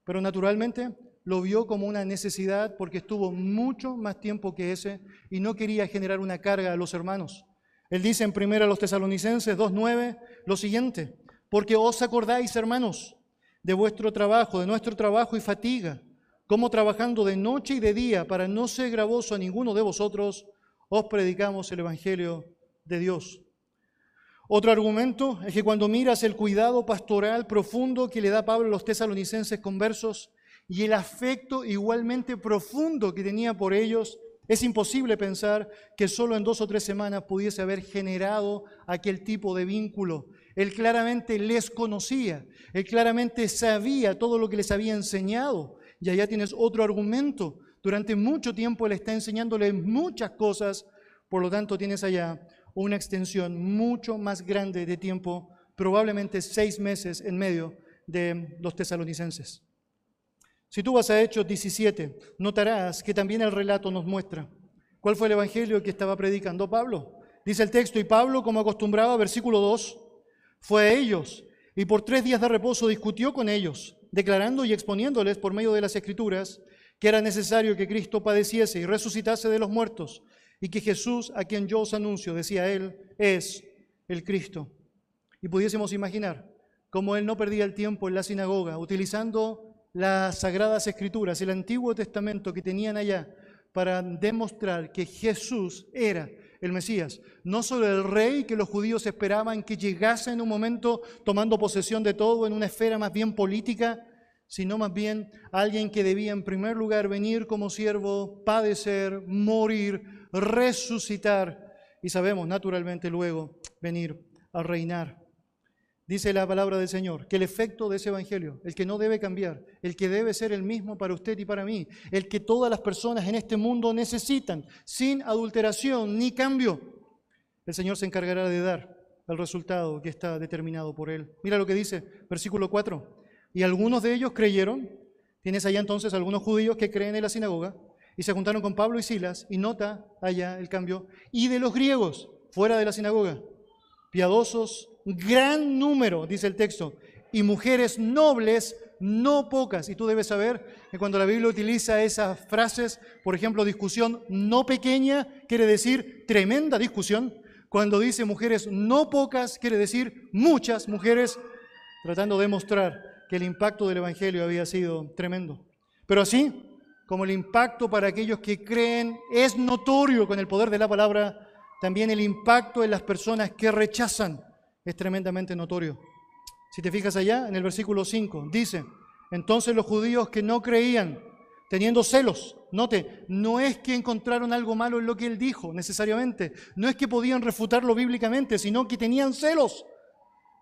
Pero naturalmente lo vio como una necesidad porque estuvo mucho más tiempo que ese y no quería generar una carga a los hermanos. Él dice en primera a los tesalonicenses 2.9 lo siguiente, porque os acordáis, hermanos, de vuestro trabajo, de nuestro trabajo y fatiga como trabajando de noche y de día para no ser gravoso a ninguno de vosotros, os predicamos el Evangelio de Dios. Otro argumento es que cuando miras el cuidado pastoral profundo que le da Pablo a los tesalonicenses conversos y el afecto igualmente profundo que tenía por ellos, es imposible pensar que solo en dos o tres semanas pudiese haber generado aquel tipo de vínculo. Él claramente les conocía, él claramente sabía todo lo que les había enseñado, y allá tienes otro argumento. Durante mucho tiempo Él está enseñándole muchas cosas, por lo tanto tienes allá una extensión mucho más grande de tiempo, probablemente seis meses en medio de los tesalonicenses. Si tú vas a Hechos 17, notarás que también el relato nos muestra cuál fue el evangelio que estaba predicando Pablo. Dice el texto, y Pablo, como acostumbraba, versículo 2, fue a ellos y por tres días de reposo discutió con ellos declarando y exponiéndoles por medio de las Escrituras que era necesario que Cristo padeciese y resucitase de los muertos, y que Jesús, a quien yo os anuncio, decía él, es el Cristo. Y pudiésemos imaginar cómo él no perdía el tiempo en la sinagoga, utilizando las sagradas escrituras, el Antiguo Testamento que tenían allá, para demostrar que Jesús era el Mesías, no solo el rey que los judíos esperaban que llegase en un momento tomando posesión de todo en una esfera más bien política, sino más bien alguien que debía en primer lugar venir como siervo, padecer, morir, resucitar y sabemos naturalmente luego venir a reinar. Dice la palabra del Señor que el efecto de ese evangelio, el que no debe cambiar, el que debe ser el mismo para usted y para mí, el que todas las personas en este mundo necesitan, sin adulteración ni cambio, el Señor se encargará de dar el resultado que está determinado por Él. Mira lo que dice, versículo 4. Y algunos de ellos creyeron, tienes allá entonces algunos judíos que creen en la sinagoga, y se juntaron con Pablo y Silas, y nota allá el cambio, y de los griegos, fuera de la sinagoga, piadosos gran número, dice el texto, y mujeres nobles, no pocas. Y tú debes saber que cuando la Biblia utiliza esas frases, por ejemplo, discusión no pequeña, quiere decir tremenda discusión. Cuando dice mujeres no pocas, quiere decir muchas mujeres, tratando de mostrar que el impacto del Evangelio había sido tremendo. Pero así como el impacto para aquellos que creen es notorio con el poder de la palabra, también el impacto en las personas que rechazan es tremendamente notorio. Si te fijas allá, en el versículo 5, dice, entonces los judíos que no creían, teniendo celos, note, no es que encontraron algo malo en lo que él dijo necesariamente, no es que podían refutarlo bíblicamente, sino que tenían celos.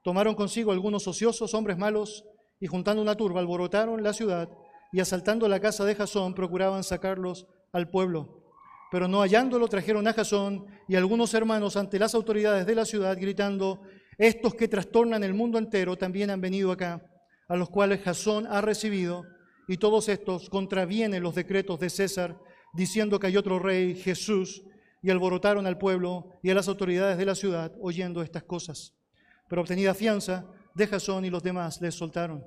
Tomaron consigo algunos ociosos, hombres malos, y juntando una turba alborotaron la ciudad y asaltando la casa de Jasón procuraban sacarlos al pueblo. Pero no hallándolo trajeron a Jasón y algunos hermanos ante las autoridades de la ciudad gritando, estos que trastornan el mundo entero también han venido acá, a los cuales Jasón ha recibido, y todos estos contravienen los decretos de César, diciendo que hay otro rey, Jesús, y alborotaron al pueblo y a las autoridades de la ciudad oyendo estas cosas. Pero obtenida fianza de Jasón y los demás les soltaron.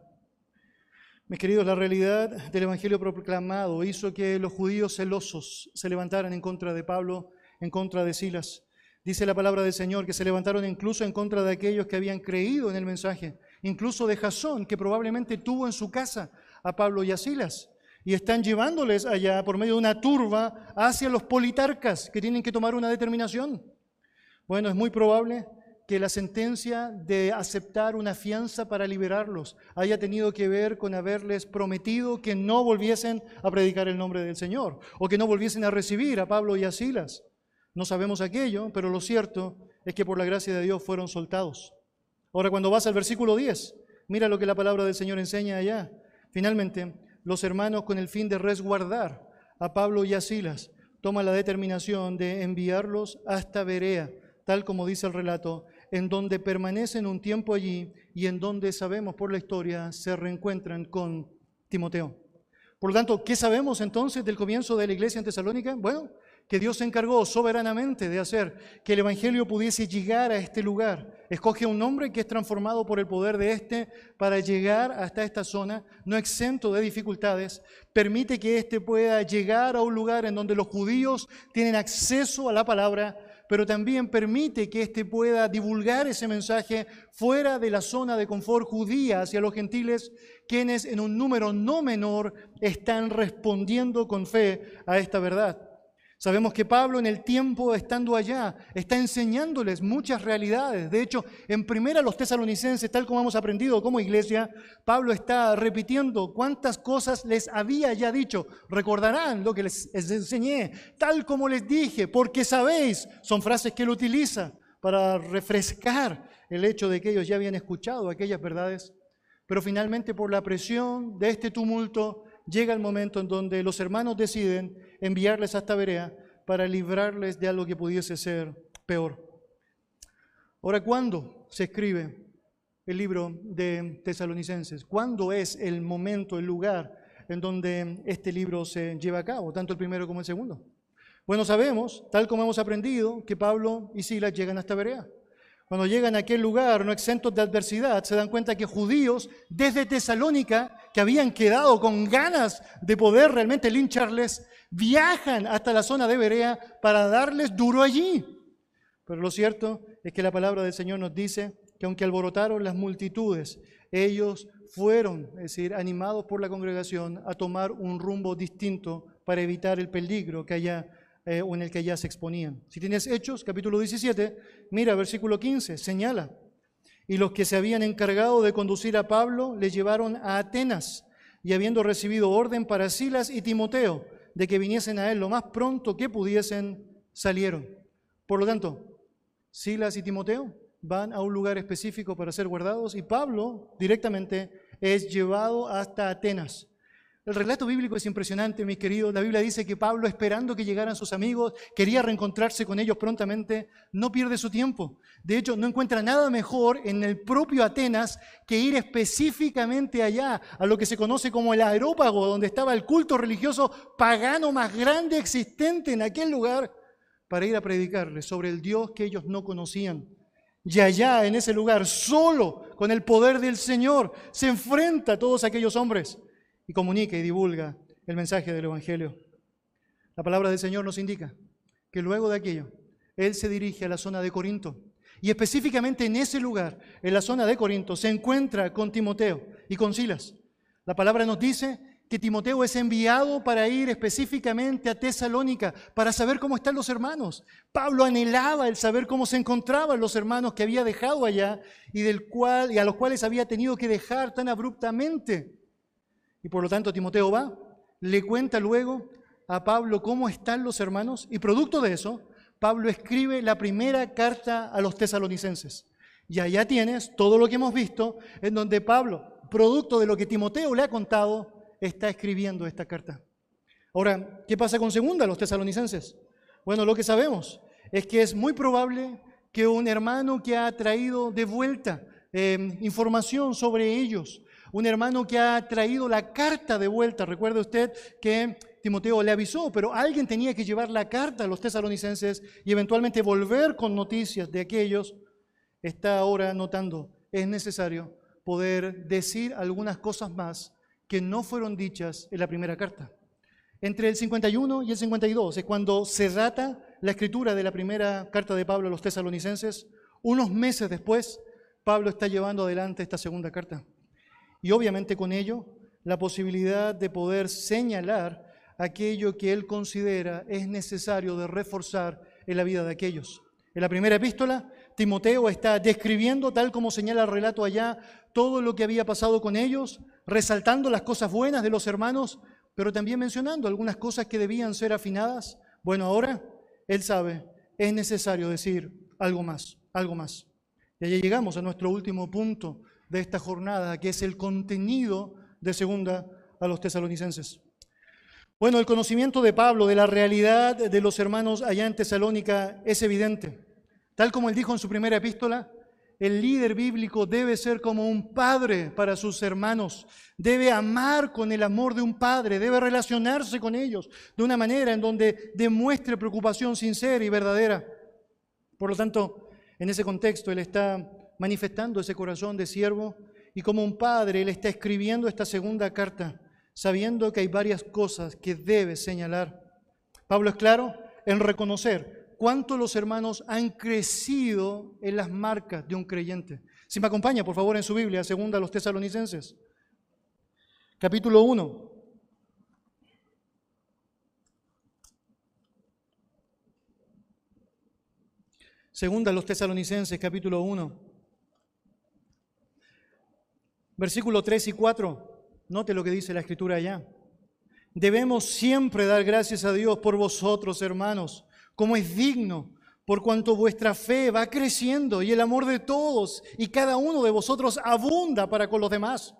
Mis queridos, la realidad del Evangelio proclamado hizo que los judíos celosos se levantaran en contra de Pablo, en contra de Silas. Dice la palabra del Señor que se levantaron incluso en contra de aquellos que habían creído en el mensaje, incluso de Jasón, que probablemente tuvo en su casa a Pablo y a Silas. Y están llevándoles allá por medio de una turba hacia los politarcas que tienen que tomar una determinación. Bueno, es muy probable que la sentencia de aceptar una fianza para liberarlos haya tenido que ver con haberles prometido que no volviesen a predicar el nombre del Señor o que no volviesen a recibir a Pablo y a Silas. No sabemos aquello, pero lo cierto es que por la gracia de Dios fueron soltados. Ahora cuando vas al versículo 10, mira lo que la palabra del Señor enseña allá. Finalmente, los hermanos con el fin de resguardar a Pablo y a Silas toman la determinación de enviarlos hasta Berea, tal como dice el relato, en donde permanecen un tiempo allí y en donde sabemos por la historia se reencuentran con Timoteo. Por lo tanto, ¿qué sabemos entonces del comienzo de la iglesia en Tesalónica? Bueno, que Dios se encargó soberanamente de hacer que el Evangelio pudiese llegar a este lugar. Escoge un hombre que es transformado por el poder de éste para llegar hasta esta zona, no exento de dificultades. Permite que éste pueda llegar a un lugar en donde los judíos tienen acceso a la palabra, pero también permite que éste pueda divulgar ese mensaje fuera de la zona de confort judía hacia los gentiles, quienes en un número no menor están respondiendo con fe a esta verdad. Sabemos que Pablo en el tiempo estando allá está enseñándoles muchas realidades. De hecho, en primera los tesalonicenses, tal como hemos aprendido como iglesia, Pablo está repitiendo cuántas cosas les había ya dicho. Recordarán lo que les enseñé, tal como les dije, porque sabéis, son frases que él utiliza para refrescar el hecho de que ellos ya habían escuchado aquellas verdades. Pero finalmente por la presión de este tumulto, llega el momento en donde los hermanos deciden enviarles hasta Berea para librarles de algo que pudiese ser peor. Ahora, ¿cuándo se escribe el libro de Tesalonicenses? ¿Cuándo es el momento, el lugar en donde este libro se lleva a cabo, tanto el primero como el segundo? Bueno, sabemos, tal como hemos aprendido, que Pablo y Silas llegan hasta Berea. Cuando llegan a aquel lugar, no exentos de adversidad, se dan cuenta que judíos desde Tesalónica, que habían quedado con ganas de poder realmente lincharles, viajan hasta la zona de Berea para darles duro allí. Pero lo cierto es que la palabra del Señor nos dice que aunque alborotaron las multitudes, ellos fueron, es decir, animados por la congregación a tomar un rumbo distinto para evitar el peligro que haya eh, o en el que ya se exponían. Si tienes Hechos, capítulo 17, mira, versículo 15, señala. Y los que se habían encargado de conducir a Pablo le llevaron a Atenas, y habiendo recibido orden para Silas y Timoteo de que viniesen a él lo más pronto que pudiesen, salieron. Por lo tanto, Silas y Timoteo van a un lugar específico para ser guardados y Pablo directamente es llevado hasta Atenas. El relato bíblico es impresionante, mis queridos. La Biblia dice que Pablo, esperando que llegaran sus amigos, quería reencontrarse con ellos prontamente, no pierde su tiempo. De hecho, no encuentra nada mejor en el propio Atenas que ir específicamente allá, a lo que se conoce como el aerópago, donde estaba el culto religioso pagano más grande existente en aquel lugar, para ir a predicarles sobre el Dios que ellos no conocían. Y allá, en ese lugar, solo con el poder del Señor, se enfrenta a todos aquellos hombres y comunica y divulga el mensaje del Evangelio. La palabra del Señor nos indica que luego de aquello, él se dirige a la zona de Corinto. Y específicamente en ese lugar, en la zona de Corinto, se encuentra con Timoteo y con Silas. La palabra nos dice que Timoteo es enviado para ir específicamente a Tesalónica para saber cómo están los hermanos. Pablo anhelaba el saber cómo se encontraban los hermanos que había dejado allá y, del cual, y a los cuales había tenido que dejar tan abruptamente. Y por lo tanto Timoteo va, le cuenta luego a Pablo cómo están los hermanos y producto de eso, Pablo escribe la primera carta a los tesalonicenses. Y allá tienes todo lo que hemos visto, en donde Pablo, producto de lo que Timoteo le ha contado, está escribiendo esta carta. Ahora, ¿qué pasa con segunda los tesalonicenses? Bueno, lo que sabemos es que es muy probable que un hermano que ha traído de vuelta eh, información sobre ellos, un hermano que ha traído la carta de vuelta, recuerde usted que Timoteo le avisó, pero alguien tenía que llevar la carta a los tesalonicenses y eventualmente volver con noticias de aquellos, está ahora notando, es necesario poder decir algunas cosas más que no fueron dichas en la primera carta. Entre el 51 y el 52 es cuando se data la escritura de la primera carta de Pablo a los tesalonicenses. Unos meses después, Pablo está llevando adelante esta segunda carta. Y obviamente con ello, la posibilidad de poder señalar aquello que él considera es necesario de reforzar en la vida de aquellos. En la primera epístola, Timoteo está describiendo, tal como señala el relato allá, todo lo que había pasado con ellos, resaltando las cosas buenas de los hermanos, pero también mencionando algunas cosas que debían ser afinadas. Bueno, ahora él sabe, es necesario decir algo más, algo más. Y allí llegamos a nuestro último punto de esta jornada, que es el contenido de segunda a los tesalonicenses. Bueno, el conocimiento de Pablo de la realidad de los hermanos allá en Tesalónica es evidente. Tal como él dijo en su primera epístola, el líder bíblico debe ser como un padre para sus hermanos, debe amar con el amor de un padre, debe relacionarse con ellos de una manera en donde demuestre preocupación sincera y verdadera. Por lo tanto, en ese contexto, él está manifestando ese corazón de siervo y como un padre, él está escribiendo esta segunda carta sabiendo que hay varias cosas que debe señalar. Pablo es claro en reconocer cuánto los hermanos han crecido en las marcas de un creyente. Si me acompaña, por favor, en su Biblia, segunda a los tesalonicenses, capítulo 1. Segunda a los tesalonicenses, capítulo 1. Versículo 3 y 4. Note lo que dice la escritura allá. Debemos siempre dar gracias a Dios por vosotros, hermanos, como es digno, por cuanto vuestra fe va creciendo y el amor de todos y cada uno de vosotros abunda para con los demás.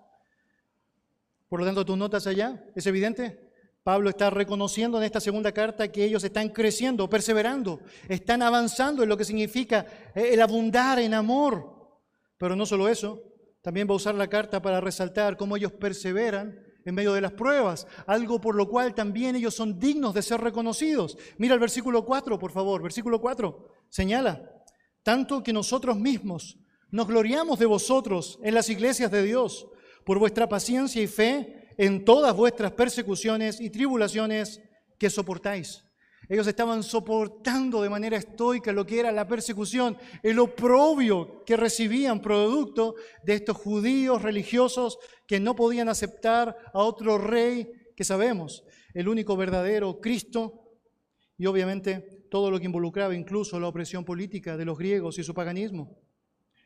Por lo tanto, tus notas allá, ¿es evidente? Pablo está reconociendo en esta segunda carta que ellos están creciendo, perseverando, están avanzando en lo que significa el abundar en amor. Pero no solo eso, también va a usar la carta para resaltar cómo ellos perseveran en medio de las pruebas, algo por lo cual también ellos son dignos de ser reconocidos. Mira el versículo 4, por favor, versículo 4, señala, tanto que nosotros mismos nos gloriamos de vosotros en las iglesias de Dios por vuestra paciencia y fe en todas vuestras persecuciones y tribulaciones que soportáis. Ellos estaban soportando de manera estoica lo que era la persecución, el oprobio que recibían producto de estos judíos religiosos que no podían aceptar a otro rey que sabemos, el único verdadero Cristo, y obviamente todo lo que involucraba incluso la opresión política de los griegos y su paganismo.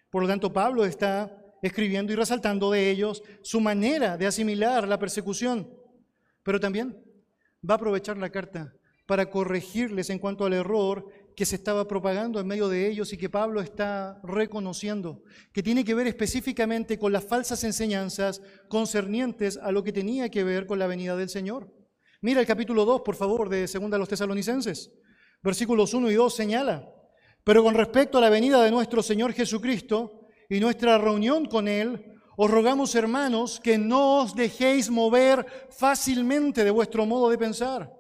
Por lo tanto, Pablo está escribiendo y resaltando de ellos su manera de asimilar la persecución, pero también va a aprovechar la carta para corregirles en cuanto al error que se estaba propagando en medio de ellos y que Pablo está reconociendo, que tiene que ver específicamente con las falsas enseñanzas concernientes a lo que tenía que ver con la venida del Señor. Mira el capítulo 2, por favor, de Segunda a los Tesalonicenses. Versículos 1 y 2 señala, pero con respecto a la venida de nuestro Señor Jesucristo y nuestra reunión con Él, os rogamos, hermanos, que no os dejéis mover fácilmente de vuestro modo de pensar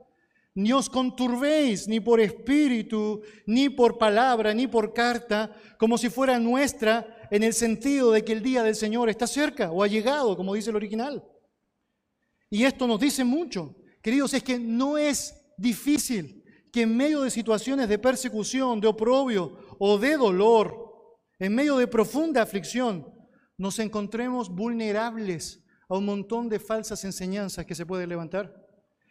ni os conturbéis ni por espíritu, ni por palabra, ni por carta, como si fuera nuestra, en el sentido de que el día del Señor está cerca o ha llegado, como dice el original. Y esto nos dice mucho. Queridos, es que no es difícil que en medio de situaciones de persecución, de oprobio o de dolor, en medio de profunda aflicción, nos encontremos vulnerables a un montón de falsas enseñanzas que se pueden levantar.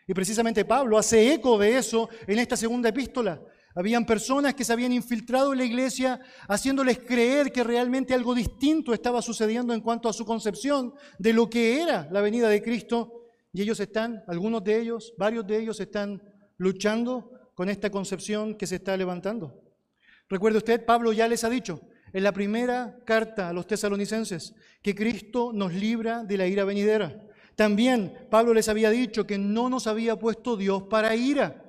Y precisamente Pablo hace eco de eso en esta segunda epístola. Habían personas que se habían infiltrado en la iglesia haciéndoles creer que realmente algo distinto estaba sucediendo en cuanto a su concepción de lo que era la venida de Cristo. Y ellos están, algunos de ellos, varios de ellos están luchando con esta concepción que se está levantando. Recuerde usted, Pablo ya les ha dicho en la primera carta a los tesalonicenses que Cristo nos libra de la ira venidera. También Pablo les había dicho que no nos había puesto Dios para ira.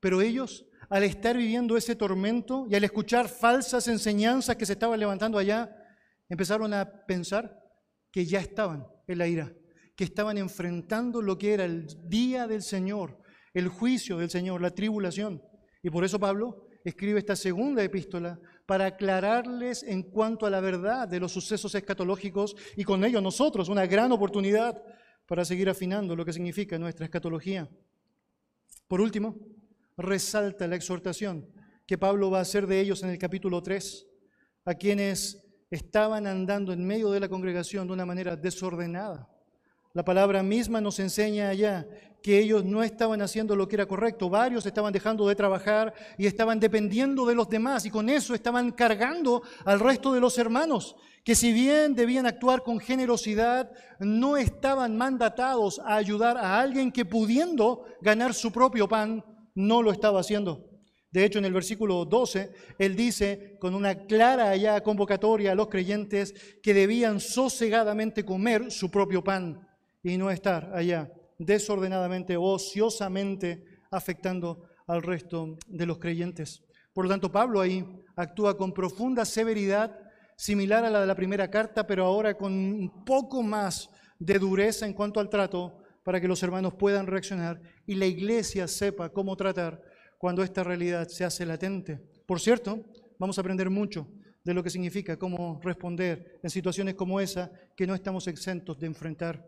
Pero ellos al estar viviendo ese tormento y al escuchar falsas enseñanzas que se estaban levantando allá, empezaron a pensar que ya estaban en la ira, que estaban enfrentando lo que era el día del Señor, el juicio del Señor, la tribulación. Y por eso Pablo escribe esta segunda epístola para aclararles en cuanto a la verdad de los sucesos escatológicos y con ello nosotros una gran oportunidad para seguir afinando lo que significa nuestra escatología. Por último, resalta la exhortación que Pablo va a hacer de ellos en el capítulo 3, a quienes estaban andando en medio de la congregación de una manera desordenada. La palabra misma nos enseña allá que ellos no estaban haciendo lo que era correcto. Varios estaban dejando de trabajar y estaban dependiendo de los demás y con eso estaban cargando al resto de los hermanos, que si bien debían actuar con generosidad, no estaban mandatados a ayudar a alguien que pudiendo ganar su propio pan, no lo estaba haciendo. De hecho, en el versículo 12, él dice con una clara ya convocatoria a los creyentes que debían sosegadamente comer su propio pan y no estar allá desordenadamente, ociosamente afectando al resto de los creyentes. Por lo tanto, Pablo ahí actúa con profunda severidad, similar a la de la primera carta, pero ahora con un poco más de dureza en cuanto al trato para que los hermanos puedan reaccionar y la iglesia sepa cómo tratar cuando esta realidad se hace latente. Por cierto, vamos a aprender mucho de lo que significa cómo responder en situaciones como esa que no estamos exentos de enfrentar.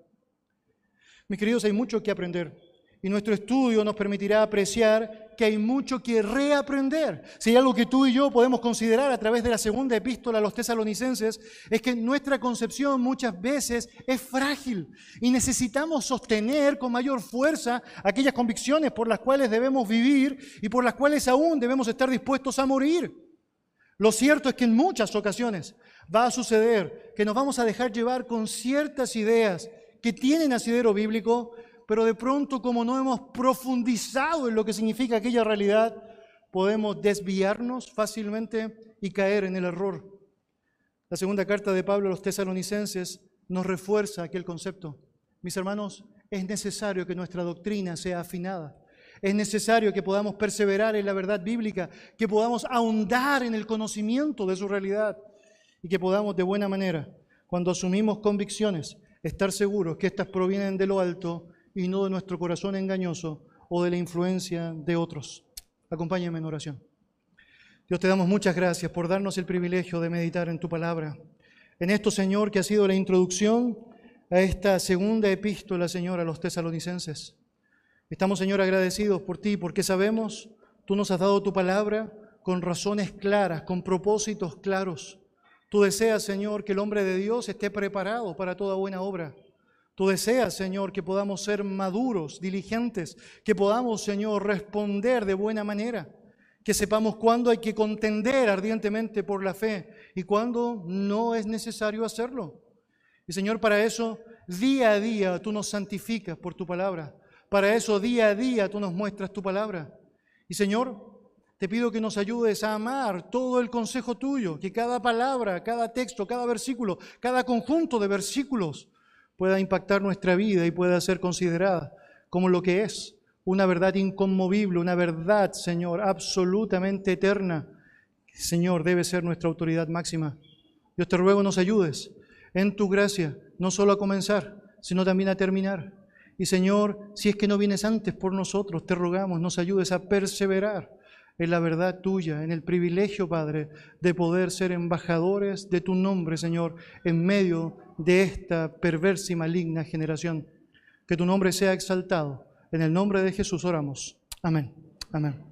Mis queridos, hay mucho que aprender y nuestro estudio nos permitirá apreciar que hay mucho que reaprender. Si hay algo que tú y yo podemos considerar a través de la segunda epístola a los tesalonicenses, es que nuestra concepción muchas veces es frágil y necesitamos sostener con mayor fuerza aquellas convicciones por las cuales debemos vivir y por las cuales aún debemos estar dispuestos a morir. Lo cierto es que en muchas ocasiones va a suceder que nos vamos a dejar llevar con ciertas ideas que tienen asidero bíblico, pero de pronto como no hemos profundizado en lo que significa aquella realidad, podemos desviarnos fácilmente y caer en el error. La segunda carta de Pablo a los tesalonicenses nos refuerza aquel concepto. Mis hermanos, es necesario que nuestra doctrina sea afinada. Es necesario que podamos perseverar en la verdad bíblica, que podamos ahondar en el conocimiento de su realidad y que podamos de buena manera, cuando asumimos convicciones, estar seguros que éstas provienen de lo alto y no de nuestro corazón engañoso o de la influencia de otros. Acompáñame en oración. Dios, te damos muchas gracias por darnos el privilegio de meditar en tu palabra. En esto, Señor, que ha sido la introducción a esta segunda epístola, Señor, a los tesalonicenses. Estamos, Señor, agradecidos por ti porque sabemos, tú nos has dado tu palabra con razones claras, con propósitos claros. Tú deseas, Señor, que el hombre de Dios esté preparado para toda buena obra. Tú deseas, Señor, que podamos ser maduros, diligentes, que podamos, Señor, responder de buena manera, que sepamos cuándo hay que contender ardientemente por la fe y cuándo no es necesario hacerlo. Y, Señor, para eso, día a día tú nos santificas por tu palabra. Para eso, día a día tú nos muestras tu palabra. Y, Señor, te pido que nos ayudes a amar todo el consejo tuyo, que cada palabra, cada texto, cada versículo, cada conjunto de versículos, pueda impactar nuestra vida y pueda ser considerada como lo que es, una verdad inconmovible, una verdad, Señor, absolutamente eterna. Señor, debe ser nuestra autoridad máxima. Dios te ruego nos ayudes en tu gracia, no solo a comenzar, sino también a terminar. Y Señor, si es que no vienes antes por nosotros, te rogamos, nos ayudes a perseverar en la verdad tuya, en el privilegio, Padre, de poder ser embajadores de tu nombre, Señor, en medio de esta perversa y maligna generación. Que tu nombre sea exaltado. En el nombre de Jesús oramos. Amén. Amén.